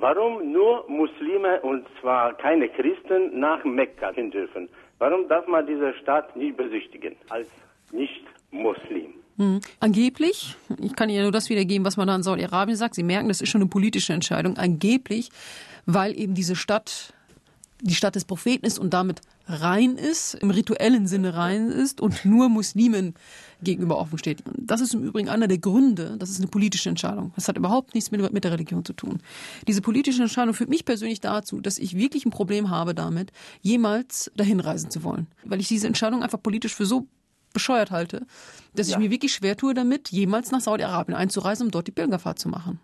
Warum nur Muslime und zwar keine Christen nach Mekka hin dürfen? Warum darf man diese Stadt nicht besichtigen als Nicht-Muslim? Hm. Angeblich, ich kann Ihnen nur das wiedergeben, was man da in Saudi-Arabien sagt. Sie merken, das ist schon eine politische Entscheidung. Angeblich, weil eben diese Stadt die Stadt des Propheten ist und damit rein ist, im rituellen Sinne rein ist und nur Muslimen gegenüber offen steht. Das ist im Übrigen einer der Gründe, das ist eine politische Entscheidung. Das hat überhaupt nichts mit, mit der Religion zu tun. Diese politische Entscheidung führt mich persönlich dazu, dass ich wirklich ein Problem habe damit, jemals dahin reisen zu wollen. Weil ich diese Entscheidung einfach politisch für so bescheuert halte, dass ja. ich mir wirklich schwer tue damit, jemals nach Saudi-Arabien einzureisen, um dort die Pilgerfahrt zu machen.